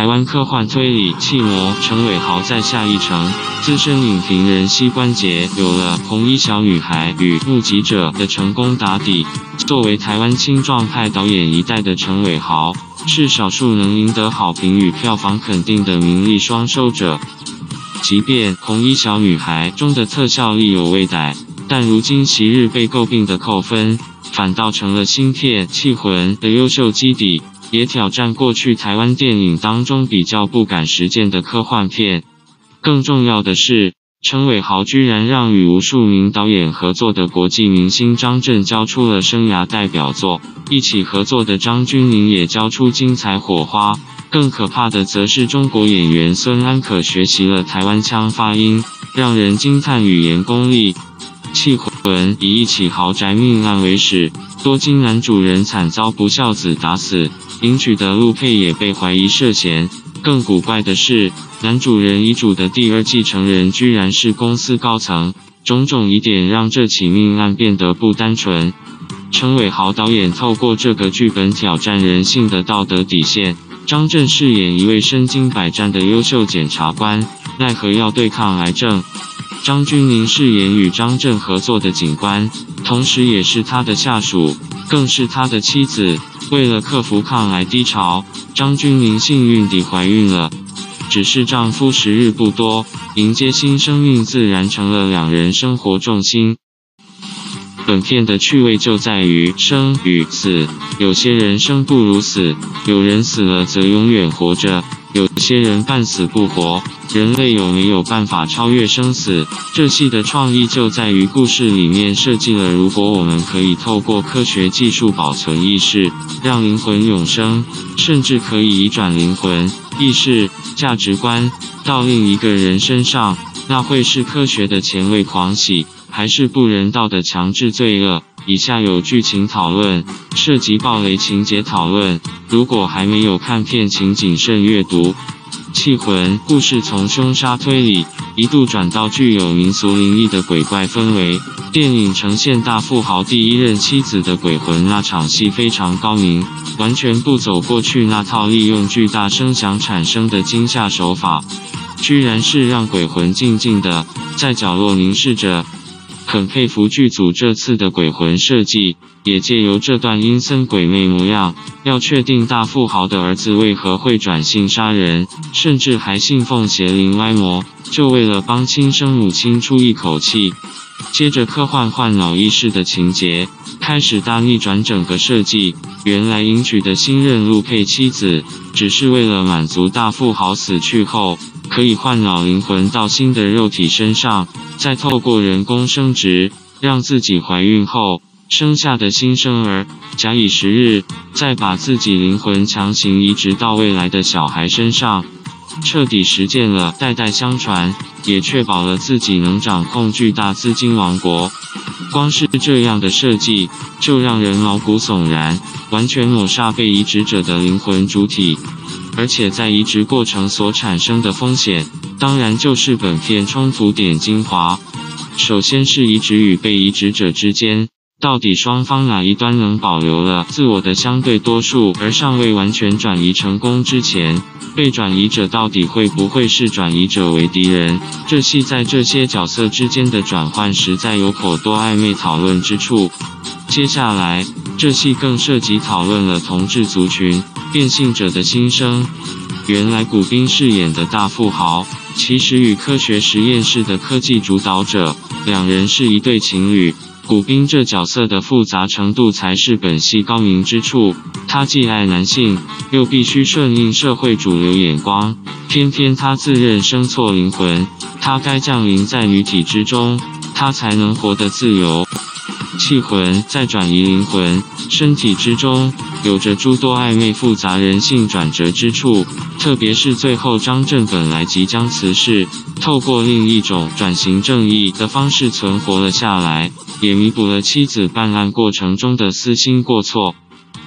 台湾科幻推理弃魔陈伟豪再下一城，资深影评人膝关节有了《红衣小女孩》与《目击者》的成功打底。作为台湾青壮派导演一代的陈伟豪，是少数能赢得好评与票房肯定的名利双收者。即便《红衣小女孩》中的特效力有未逮，但如今昔日被诟病的扣分，反倒成了新片《气魂》的优秀基底，也挑战过去台湾电影当中比较不敢实践的科幻片。更重要的是，陈伟豪居然让与无数名导演合作的国际明星张震交出了生涯代表作，一起合作的张钧甯也交出精彩火花。更可怕的则是中国演员孙安可学习了台湾腔发音，让人惊叹语言功力。缉魂以一起豪宅命案为始，多金男主人惨遭不孝子打死，迎娶的陆配也被怀疑涉嫌。更古怪的是，男主人遗嘱的第二继承人居然是公司高层，种种疑点让这起命案变得不单纯。陈伟豪导演透过这个剧本挑战人性的道德底线。张震饰演一位身经百战的优秀检察官，奈何要对抗癌症。张钧甯饰演与张震合作的警官，同时也是他的下属，更是他的妻子。为了克服抗癌低潮，张钧甯幸运地怀孕了。只是丈夫时日不多，迎接新生命自然成了两人生活重心。本片的趣味就在于生与死，有些人生不如死，有人死了则永远活着，有些人半死不活。人类有没有办法超越生死？这戏的创意就在于故事里面设计了，如果我们可以透过科学技术保存意识，让灵魂永生，甚至可以移转灵魂、意识、价值观到另一个人身上，那会是科学的前卫狂喜，还是不人道的强制罪恶？以下有剧情讨论，涉及暴雷情节讨论，如果还没有看片，请谨慎阅读。气魂故事从凶杀推理一度转到具有民俗灵异的鬼怪氛围。电影呈现大富豪第一任妻子的鬼魂，那场戏非常高明，完全不走过去那套利用巨大声响产生的惊吓手法，居然是让鬼魂静静的在角落凝视着。很佩服剧组这次的鬼魂设计，也借由这段阴森鬼魅模样，要确定大富豪的儿子为何会转性杀人，甚至还信奉邪灵歪魔，就为了帮亲生母亲出一口气。接着科幻换脑意识的情节开始大逆转，整个设计，原来迎娶的新任陆配妻子，只是为了满足大富豪死去后可以换脑灵魂到新的肉体身上。再透过人工生殖，让自己怀孕后生下的新生儿，假以时日，再把自己灵魂强行移植到未来的小孩身上，彻底实践了代代相传，也确保了自己能掌控巨大资金王国。光是这样的设计，就让人毛骨悚然，完全抹杀被移植者的灵魂主体。而且在移植过程所产生的风险，当然就是本片冲突点精华。首先是移植与被移植者之间，到底双方哪一端能保留了自我的相对多数，而尚未完全转移成功之前，被转移者到底会不会视转移者为敌人？这戏在这些角色之间的转换实在有颇多暧昧讨论之处。接下来，这戏更涉及讨论了同志族群。变性者的心声，原来古斌饰演的大富豪，其实与科学实验室的科技主导者，两人是一对情侣。古兵这角色的复杂程度才是本戏高明之处，他既爱男性，又必须顺应社会主流眼光，偏偏他自认生错灵魂，他该降临在女体之中，他才能活得自由。气魂在转移灵魂身体之中，有着诸多暧昧复杂人性转折之处，特别是最后张震本来即将辞世，透过另一种转型正义的方式存活了下来，也弥补了妻子办案过程中的私心过错。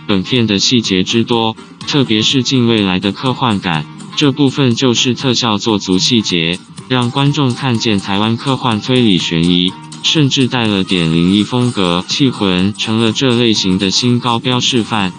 本片的细节之多，特别是近未来的科幻感，这部分就是特效做足细节，让观众看见台湾科幻推理悬疑。甚至带了点灵异风格，气魂成了这类型的新高标示范。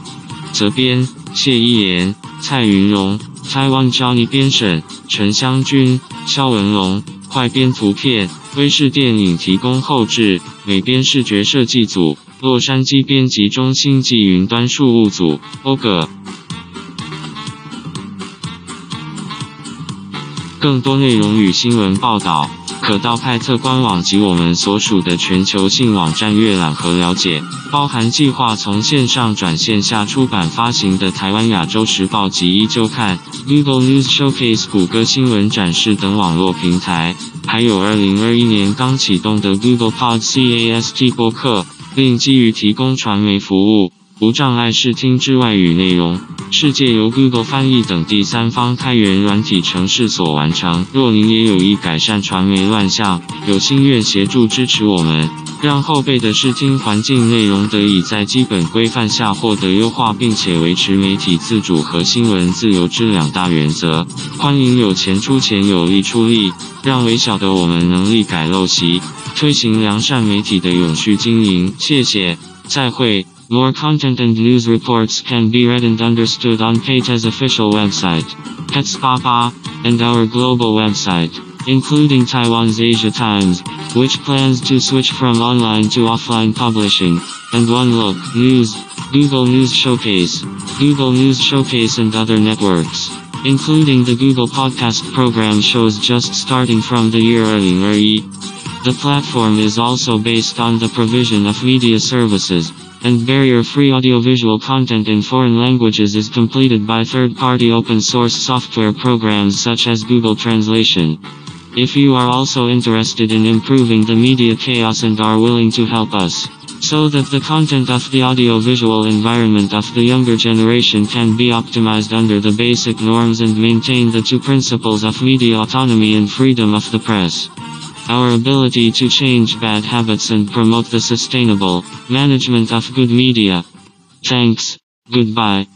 责编：谢依妍、蔡云荣、台湾 Johnny 编审：陈湘君、肖文龙。快编图片，威视电影提供后制，美编视觉设计组，洛杉矶编辑中心暨云端事务组，欧葛。更多内容与新闻报道，可到派特官网及我们所属的全球性网站阅览和了解，包含计划从线上转线下出版发行的台湾亚洲时报及依旧看、Google News Showcase 谷歌新闻展示等网络平台，还有2021年刚启动的 Google Podcast 播客，并基于提供传媒服务。无障碍视听之外语内容，是借由 Google 翻译等第三方开源软体程式所完成。若您也有意改善传媒乱象，有心愿协助支持我们，让后辈的视听环境内容得以在基本规范下获得优化，并且维持媒体自主和新闻自由之两大原则，欢迎有钱出钱，有力出力，让微小的我们能力改陋习，推行良善媒体的永续经营。谢谢，再会。More content and news reports can be read and understood on PayTa's official website, Pets Papa, and our global website, including Taiwan's Asia Times, which plans to switch from online to offline publishing, and One Look News, Google News Showcase, Google News Showcase and other networks, including the Google Podcast program shows just starting from the year 2020. The platform is also based on the provision of media services, and barrier-free audiovisual content in foreign languages is completed by third-party open-source software programs such as Google Translation. If you are also interested in improving the media chaos and are willing to help us, so that the content of the audiovisual environment of the younger generation can be optimized under the basic norms and maintain the two principles of media autonomy and freedom of the press. Our ability to change bad habits and promote the sustainable management of good media. Thanks. Goodbye.